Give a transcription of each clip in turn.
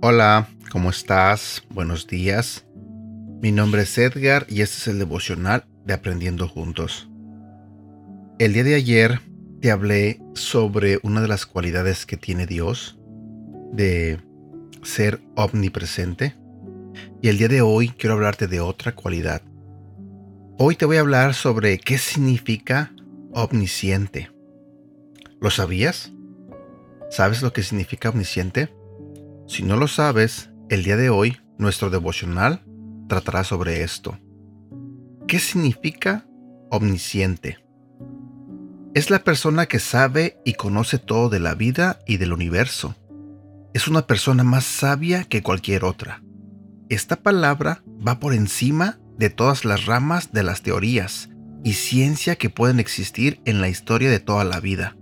Hola, ¿cómo estás? Buenos días. Mi nombre es Edgar y este es el devocional de Aprendiendo Juntos. El día de ayer te hablé sobre una de las cualidades que tiene Dios, de ser omnipresente. Y el día de hoy quiero hablarte de otra cualidad. Hoy te voy a hablar sobre qué significa omnisciente. ¿Lo sabías? ¿Sabes lo que significa omnisciente? Si no lo sabes, el día de hoy nuestro devocional tratará sobre esto. ¿Qué significa omnisciente? Es la persona que sabe y conoce todo de la vida y del universo. Es una persona más sabia que cualquier otra. Esta palabra va por encima de todas las ramas de las teorías y ciencia que pueden existir en la historia de toda la vida.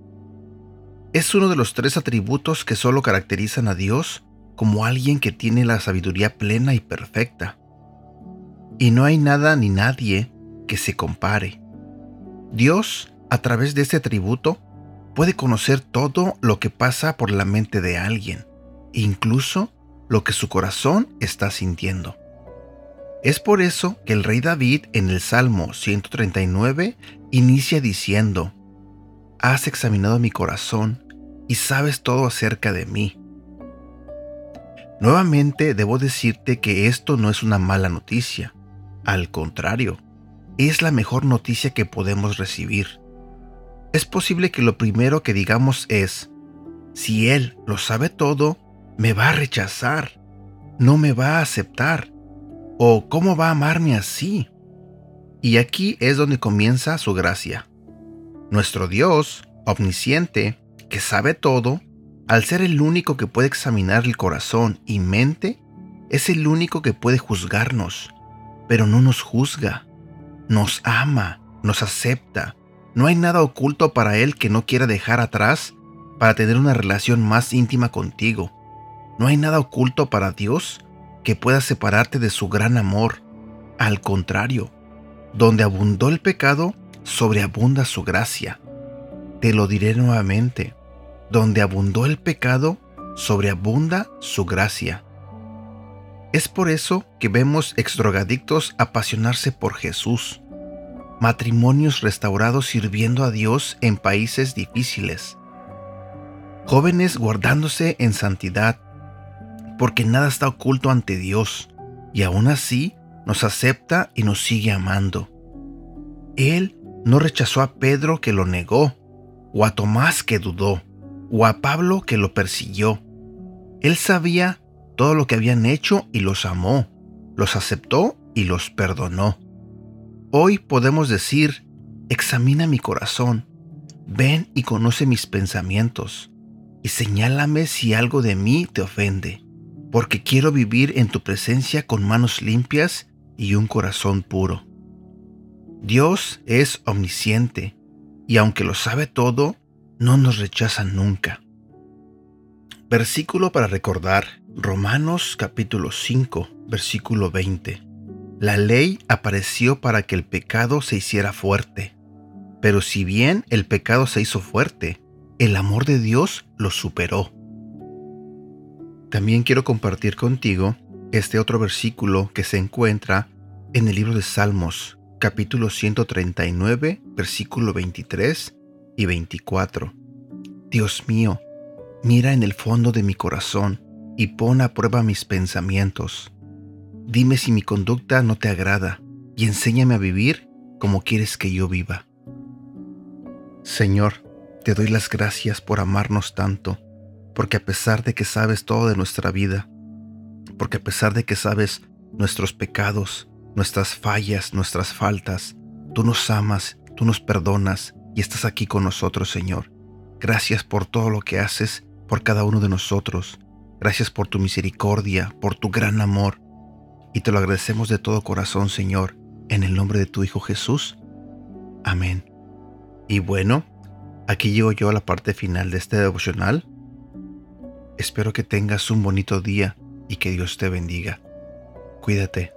Es uno de los tres atributos que solo caracterizan a Dios como alguien que tiene la sabiduría plena y perfecta. Y no hay nada ni nadie que se compare. Dios, a través de este atributo, puede conocer todo lo que pasa por la mente de alguien, incluso lo que su corazón está sintiendo. Es por eso que el rey David en el Salmo 139 inicia diciendo, Has examinado mi corazón y sabes todo acerca de mí. Nuevamente debo decirte que esto no es una mala noticia. Al contrario, es la mejor noticia que podemos recibir. Es posible que lo primero que digamos es, si Él lo sabe todo, me va a rechazar, no me va a aceptar, o cómo va a amarme así. Y aquí es donde comienza su gracia. Nuestro Dios, omnisciente, que sabe todo, al ser el único que puede examinar el corazón y mente, es el único que puede juzgarnos, pero no nos juzga, nos ama, nos acepta. No hay nada oculto para Él que no quiera dejar atrás para tener una relación más íntima contigo. No hay nada oculto para Dios que pueda separarte de su gran amor. Al contrario, donde abundó el pecado, sobreabunda su gracia. Te lo diré nuevamente donde abundó el pecado, sobreabunda su gracia. Es por eso que vemos exdrogadictos apasionarse por Jesús, matrimonios restaurados sirviendo a Dios en países difíciles, jóvenes guardándose en santidad, porque nada está oculto ante Dios, y aún así nos acepta y nos sigue amando. Él no rechazó a Pedro que lo negó, o a Tomás que dudó o a Pablo que lo persiguió. Él sabía todo lo que habían hecho y los amó, los aceptó y los perdonó. Hoy podemos decir, examina mi corazón, ven y conoce mis pensamientos, y señálame si algo de mí te ofende, porque quiero vivir en tu presencia con manos limpias y un corazón puro. Dios es omnisciente, y aunque lo sabe todo, no nos rechazan nunca. Versículo para recordar, Romanos capítulo 5, versículo 20. La ley apareció para que el pecado se hiciera fuerte, pero si bien el pecado se hizo fuerte, el amor de Dios lo superó. También quiero compartir contigo este otro versículo que se encuentra en el libro de Salmos, capítulo 139, versículo 23 y 24. Dios mío, mira en el fondo de mi corazón y pon a prueba mis pensamientos. Dime si mi conducta no te agrada y enséñame a vivir como quieres que yo viva. Señor, te doy las gracias por amarnos tanto, porque a pesar de que sabes todo de nuestra vida, porque a pesar de que sabes nuestros pecados, nuestras fallas, nuestras faltas, tú nos amas, tú nos perdonas y estás aquí con nosotros, Señor. Gracias por todo lo que haces por cada uno de nosotros. Gracias por tu misericordia, por tu gran amor. Y te lo agradecemos de todo corazón, Señor, en el nombre de tu Hijo Jesús. Amén. Y bueno, aquí llego yo a la parte final de este devocional. Espero que tengas un bonito día y que Dios te bendiga. Cuídate.